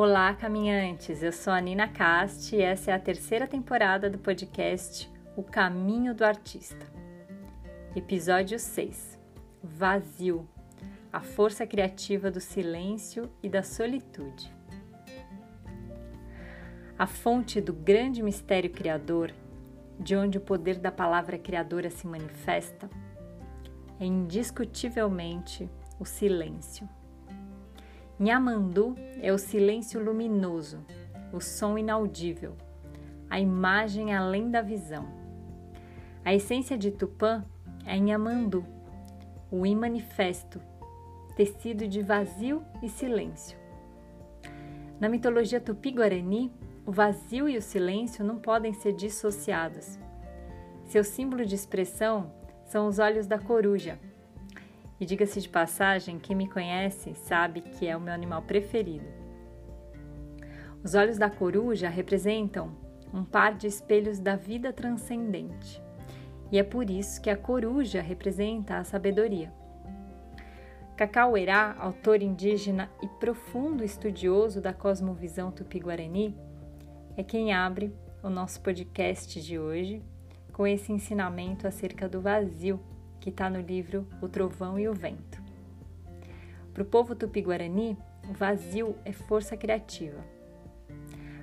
Olá, caminhantes! Eu sou a Nina Cast e essa é a terceira temporada do podcast O Caminho do Artista. Episódio 6 Vazio A força criativa do silêncio e da solitude. A fonte do grande mistério criador, de onde o poder da palavra criadora se manifesta, é indiscutivelmente o silêncio. Nhamandu é o silêncio luminoso, o som inaudível, a imagem além da visão. A essência de Tupã é Nhamandu, o imanifesto, tecido de vazio e silêncio. Na mitologia tupi-guarani, o vazio e o silêncio não podem ser dissociados. Seu símbolo de expressão são os olhos da coruja, e diga-se de passagem, quem me conhece sabe que é o meu animal preferido. Os olhos da coruja representam um par de espelhos da vida transcendente. E é por isso que a coruja representa a sabedoria. Cacauerá, autor indígena e profundo estudioso da cosmovisão tupi-guarani, é quem abre o nosso podcast de hoje com esse ensinamento acerca do vazio que está no livro O Trovão e o Vento. Para o povo tupi-guarani, o vazio é força criativa.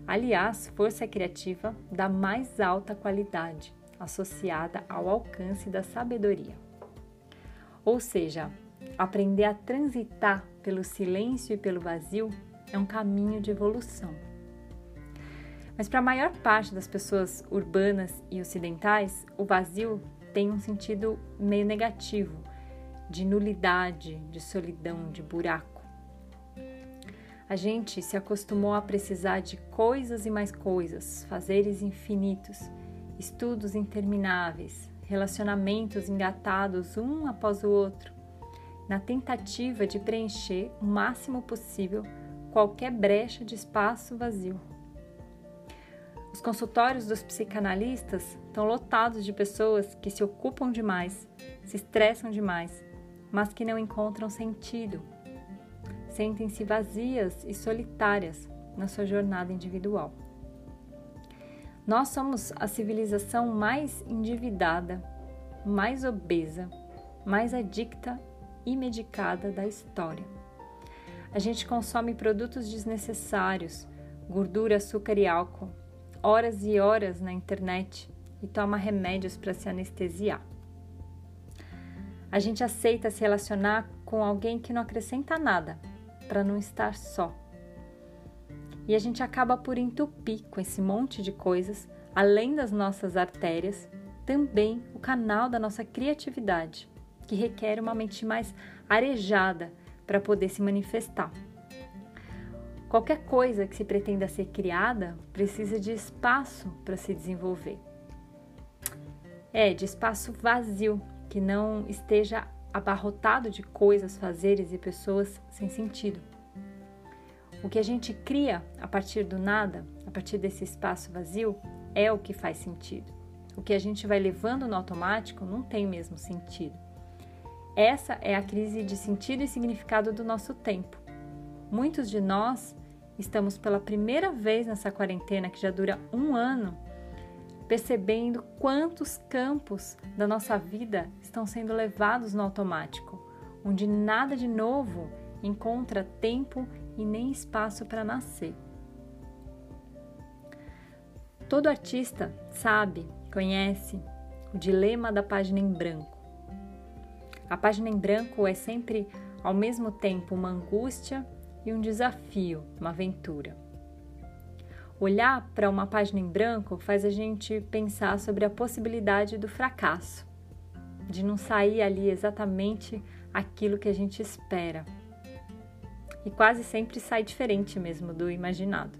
Aliás, força criativa da mais alta qualidade, associada ao alcance da sabedoria. Ou seja, aprender a transitar pelo silêncio e pelo vazio é um caminho de evolução. Mas para a maior parte das pessoas urbanas e ocidentais, o vazio tem um sentido meio negativo, de nulidade, de solidão, de buraco. A gente se acostumou a precisar de coisas e mais coisas, fazeres infinitos, estudos intermináveis, relacionamentos engatados um após o outro, na tentativa de preencher o máximo possível qualquer brecha de espaço vazio. Os consultórios dos psicanalistas estão lotados de pessoas que se ocupam demais, se estressam demais, mas que não encontram sentido. Sentem-se vazias e solitárias na sua jornada individual. Nós somos a civilização mais endividada, mais obesa, mais adicta e medicada da história. A gente consome produtos desnecessários, gordura, açúcar e álcool horas e horas na internet e toma remédios para se anestesiar. A gente aceita se relacionar com alguém que não acrescenta nada, para não estar só. E a gente acaba por entupir com esse monte de coisas, além das nossas artérias, também o canal da nossa criatividade, que requer uma mente mais arejada para poder se manifestar. Qualquer coisa que se pretenda ser criada precisa de espaço para se desenvolver. É, de espaço vazio, que não esteja abarrotado de coisas, fazeres e pessoas sem sentido. O que a gente cria a partir do nada, a partir desse espaço vazio, é o que faz sentido. O que a gente vai levando no automático não tem mesmo sentido. Essa é a crise de sentido e significado do nosso tempo. Muitos de nós estamos pela primeira vez nessa quarentena que já dura um ano, percebendo quantos campos da nossa vida estão sendo levados no automático, onde nada de novo encontra tempo e nem espaço para nascer. Todo artista sabe, conhece o dilema da página em branco. A página em branco é sempre ao mesmo tempo uma angústia e um desafio, uma aventura. Olhar para uma página em branco faz a gente pensar sobre a possibilidade do fracasso, de não sair ali exatamente aquilo que a gente espera. E quase sempre sai diferente mesmo do imaginado.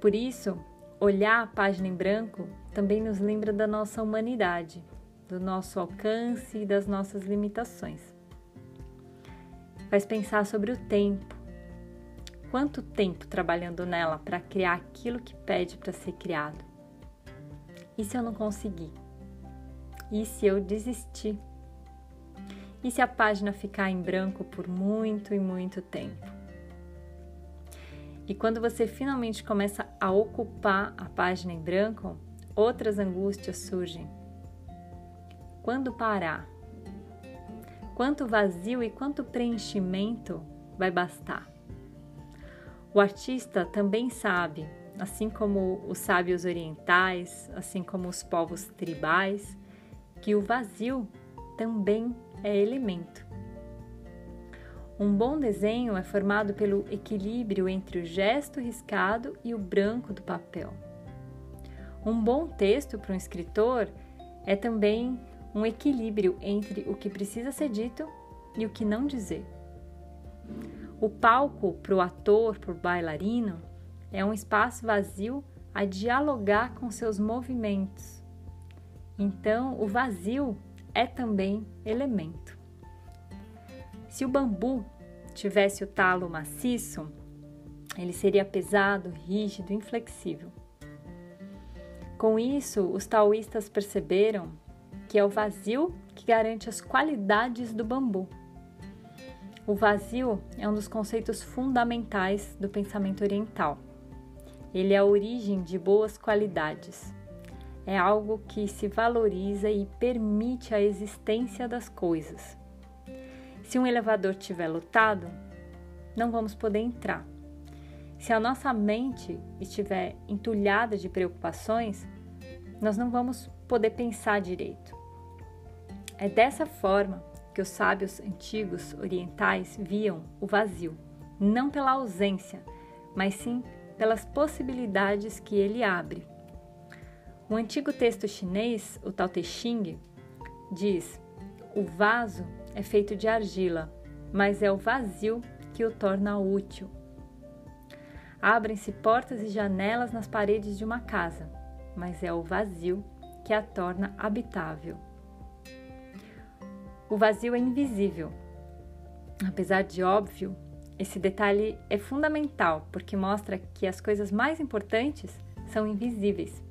Por isso, olhar a página em branco também nos lembra da nossa humanidade, do nosso alcance e das nossas limitações faz pensar sobre o tempo. Quanto tempo trabalhando nela para criar aquilo que pede para ser criado? E se eu não conseguir? E se eu desistir? E se a página ficar em branco por muito e muito tempo? E quando você finalmente começa a ocupar a página em branco, outras angústias surgem. Quando parar? Quanto vazio e quanto preenchimento vai bastar? O artista também sabe, assim como os sábios orientais, assim como os povos tribais, que o vazio também é elemento. Um bom desenho é formado pelo equilíbrio entre o gesto riscado e o branco do papel. Um bom texto para um escritor é também um equilíbrio entre o que precisa ser dito e o que não dizer. O palco para o ator, para o bailarino, é um espaço vazio a dialogar com seus movimentos. Então, o vazio é também elemento. Se o bambu tivesse o talo maciço, ele seria pesado, rígido, inflexível. Com isso, os taoístas perceberam que é o vazio que garante as qualidades do bambu. O vazio é um dos conceitos fundamentais do pensamento oriental. Ele é a origem de boas qualidades. É algo que se valoriza e permite a existência das coisas. Se um elevador estiver lotado, não vamos poder entrar. Se a nossa mente estiver entulhada de preocupações, nós não vamos poder pensar direito. É dessa forma que os sábios antigos orientais viam o vazio, não pela ausência, mas sim pelas possibilidades que ele abre. O antigo texto chinês, o Tao Te Ching, diz: o vaso é feito de argila, mas é o vazio que o torna útil. Abrem-se portas e janelas nas paredes de uma casa, mas é o vazio que a torna habitável. O vazio é invisível. Apesar de óbvio, esse detalhe é fundamental porque mostra que as coisas mais importantes são invisíveis.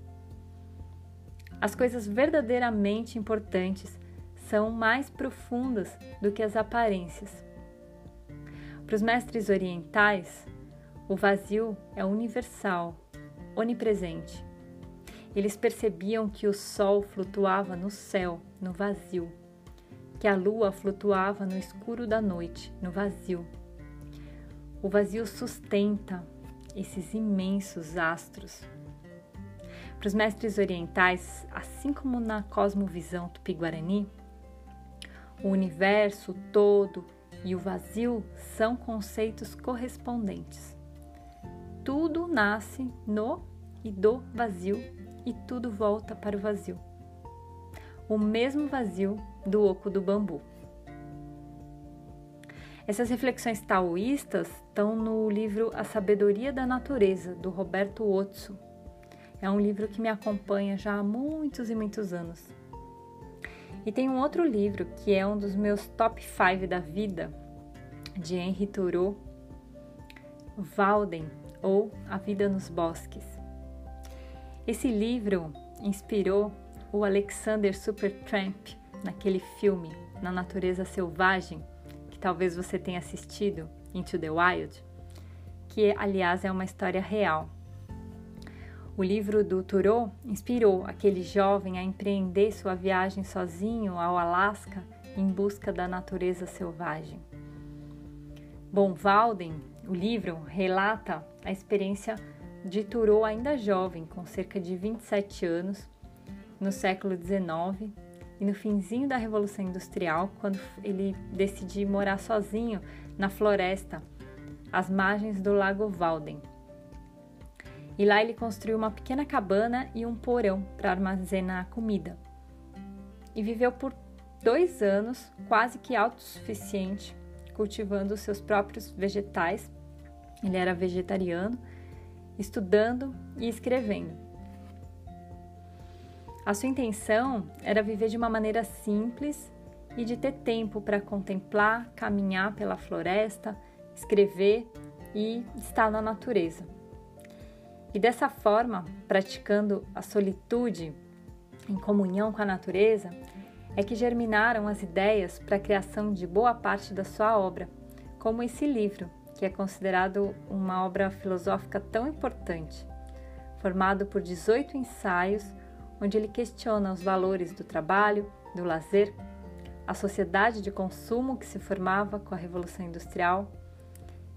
As coisas verdadeiramente importantes são mais profundas do que as aparências. Para os mestres orientais, o vazio é universal, onipresente. Eles percebiam que o sol flutuava no céu, no vazio, que a lua flutuava no escuro da noite, no vazio. O vazio sustenta esses imensos astros. Para os mestres orientais, assim como na cosmovisão tupi-guarani, o universo todo e o vazio são conceitos correspondentes. Tudo nasce no e do vazio e tudo volta para o vazio. O mesmo vazio do oco do bambu. Essas reflexões taoístas estão no livro A Sabedoria da Natureza, do Roberto Otso. É um livro que me acompanha já há muitos e muitos anos. E tem um outro livro que é um dos meus top 5 da vida, de Henri Thoreau, Walden ou A Vida nos Bosques. Esse livro inspirou o Alexander Supertramp naquele filme Na Natureza Selvagem, que talvez você tenha assistido, Into the Wild, que aliás é uma história real. O livro do Thoreau inspirou aquele jovem a empreender sua viagem sozinho ao Alasca em busca da natureza selvagem. Bom, Walden, o livro, relata a experiência de Thoreau ainda jovem, com cerca de 27 anos, no século XIX e no finzinho da Revolução Industrial, quando ele decidiu morar sozinho na floresta, às margens do Lago Walden e lá ele construiu uma pequena cabana e um porão para armazenar comida. E viveu por dois anos, quase que autossuficiente, cultivando seus próprios vegetais. Ele era vegetariano, estudando e escrevendo. A sua intenção era viver de uma maneira simples e de ter tempo para contemplar, caminhar pela floresta, escrever e estar na natureza. E dessa forma, praticando a solitude em comunhão com a natureza, é que germinaram as ideias para a criação de boa parte da sua obra, como esse livro, que é considerado uma obra filosófica tão importante, formado por 18 ensaios, onde ele questiona os valores do trabalho, do lazer, a sociedade de consumo que se formava com a Revolução Industrial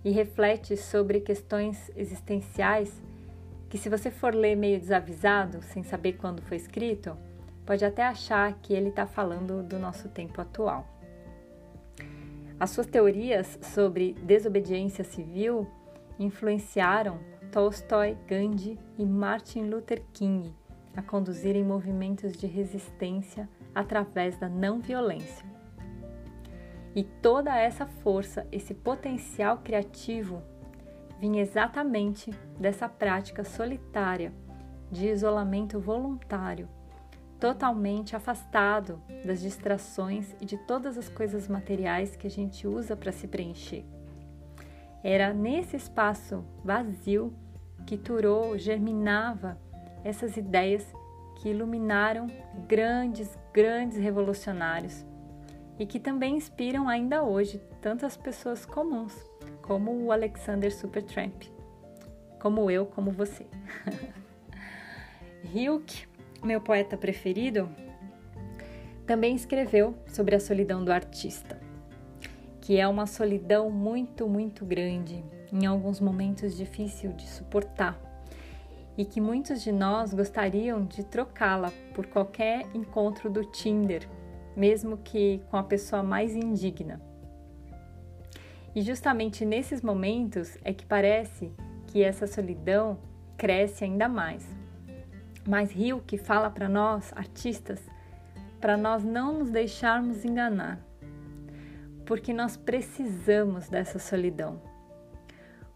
e reflete sobre questões existenciais que, se você for ler meio desavisado, sem saber quando foi escrito, pode até achar que ele está falando do nosso tempo atual. As suas teorias sobre desobediência civil influenciaram Tolstói, Gandhi e Martin Luther King a conduzirem movimentos de resistência através da não violência. E toda essa força, esse potencial criativo, vinha exatamente dessa prática solitária de isolamento voluntário, totalmente afastado das distrações e de todas as coisas materiais que a gente usa para se preencher. Era nesse espaço vazio que Thoreau germinava essas ideias que iluminaram grandes, grandes revolucionários e que também inspiram ainda hoje tantas pessoas comuns, como o Alexander Supertramp, como eu, como você. Hilke, meu poeta preferido, também escreveu sobre a solidão do artista, que é uma solidão muito, muito grande, em alguns momentos difícil de suportar e que muitos de nós gostariam de trocá-la por qualquer encontro do Tinder, mesmo que com a pessoa mais indigna. E justamente nesses momentos é que parece que essa solidão cresce ainda mais. Mas Rio que fala para nós, artistas, para nós não nos deixarmos enganar, porque nós precisamos dessa solidão.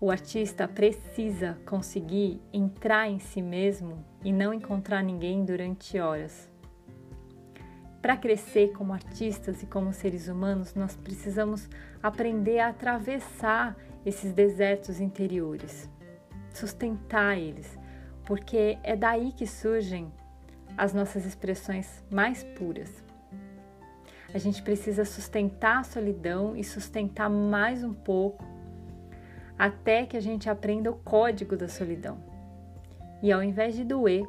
O artista precisa conseguir entrar em si mesmo e não encontrar ninguém durante horas. Para crescer como artistas e como seres humanos, nós precisamos aprender a atravessar esses desertos interiores, sustentar eles, porque é daí que surgem as nossas expressões mais puras. A gente precisa sustentar a solidão e sustentar mais um pouco até que a gente aprenda o código da solidão. E ao invés de doer,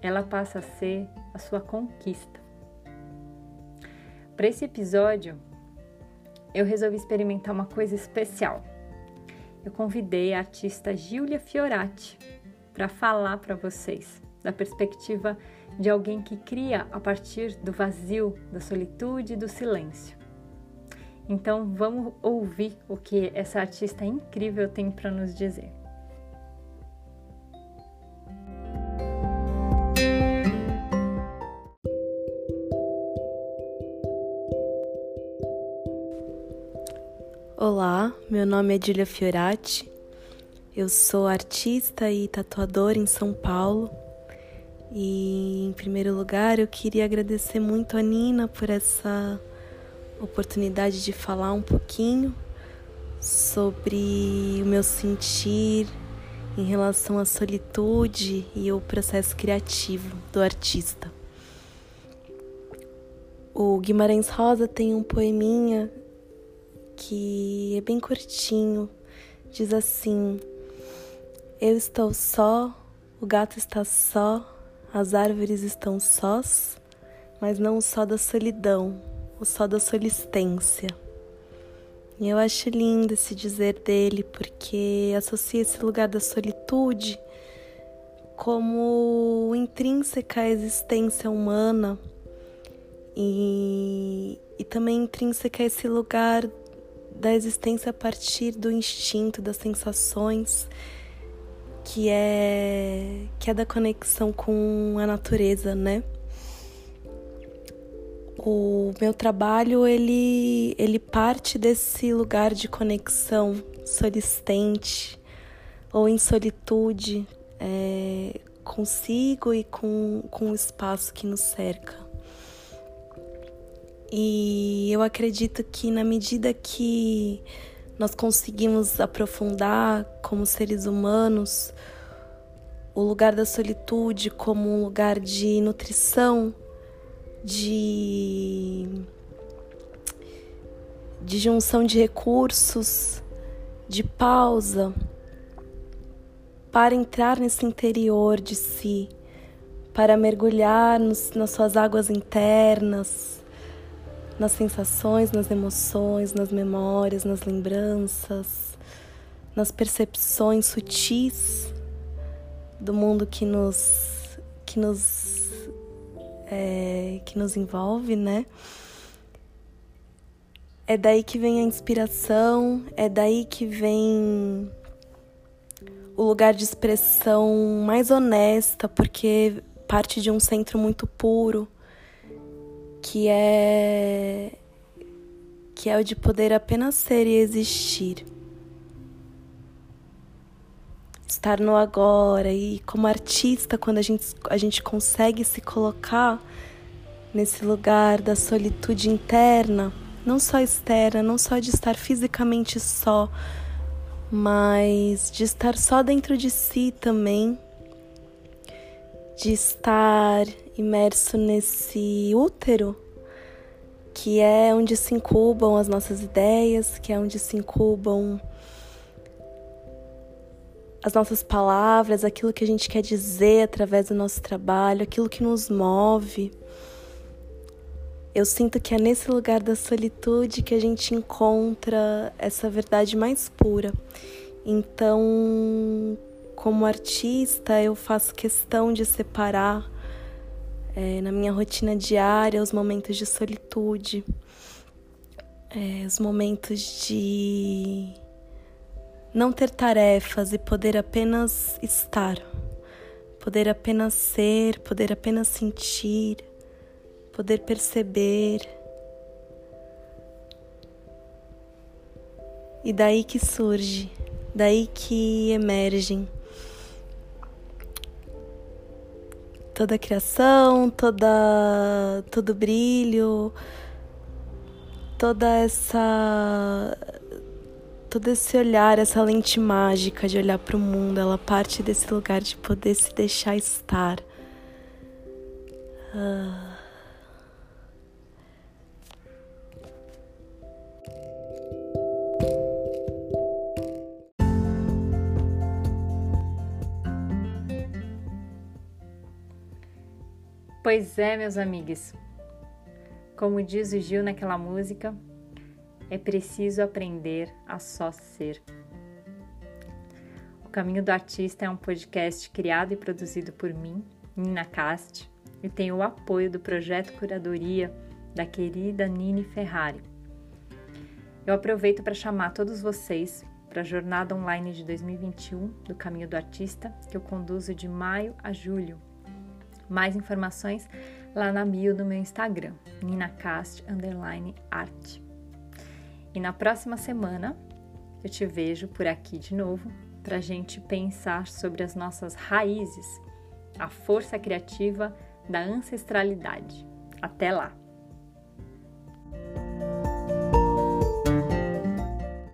ela passa a ser a sua conquista. Para esse episódio, eu resolvi experimentar uma coisa especial. Eu convidei a artista Giulia Fiorati para falar para vocês da perspectiva de alguém que cria a partir do vazio, da solitude e do silêncio. Então vamos ouvir o que essa artista incrível tem para nos dizer. Olá, meu nome é Julia Fiorati. Eu sou artista e tatuadora em São Paulo. E em primeiro lugar, eu queria agradecer muito a Nina por essa oportunidade de falar um pouquinho sobre o meu sentir em relação à solitude e o processo criativo do artista. O Guimarães Rosa tem um poeminha que é bem curtinho. Diz assim: Eu estou só, o gato está só, as árvores estão sós, mas não só da solidão, o só da solistência. E eu acho lindo esse dizer dele porque associa esse lugar da solitude como intrínseca à existência humana e, e também intrínseca a esse lugar da existência a partir do instinto, das sensações, que é que é da conexão com a natureza, né? O meu trabalho ele, ele parte desse lugar de conexão solistente ou em solitude é, consigo e com, com o espaço que nos cerca. E eu acredito que na medida que nós conseguimos aprofundar como seres humanos o lugar da solitude como um lugar de nutrição de, de junção de recursos, de pausa para entrar nesse interior de si, para mergulhar nos, nas suas águas internas, nas sensações, nas emoções, nas memórias, nas lembranças, nas percepções sutis do mundo que nos que nos é, que nos envolve, né? É daí que vem a inspiração, é daí que vem o lugar de expressão mais honesta, porque parte de um centro muito puro, que é que é o de poder apenas ser e existir. Estar no agora e como artista, quando a gente, a gente consegue se colocar nesse lugar da solitude interna, não só externa, não só de estar fisicamente só, mas de estar só dentro de si também, de estar imerso nesse útero que é onde se incubam as nossas ideias, que é onde se incubam as nossas palavras, aquilo que a gente quer dizer através do nosso trabalho, aquilo que nos move. Eu sinto que é nesse lugar da solitude que a gente encontra essa verdade mais pura. Então, como artista, eu faço questão de separar é, na minha rotina diária os momentos de solitude, é, os momentos de não ter tarefas e poder apenas estar, poder apenas ser, poder apenas sentir poder perceber. E daí que surge, daí que emergem toda a criação, toda todo brilho, toda essa todo esse olhar, essa lente mágica de olhar para o mundo, ela parte desse lugar de poder se deixar estar. Uh... Pois é, meus amigos. Como diz o Gil naquela música, é preciso aprender a só ser. O Caminho do Artista é um podcast criado e produzido por mim, Nina Cast, e tem o apoio do projeto Curadoria da querida Nini Ferrari. Eu aproveito para chamar todos vocês para a jornada online de 2021 do Caminho do Artista, que eu conduzo de maio a julho mais informações lá na bio do meu Instagram, ninacast_art. E na próxima semana eu te vejo por aqui de novo para a gente pensar sobre as nossas raízes, a força criativa da ancestralidade. Até lá!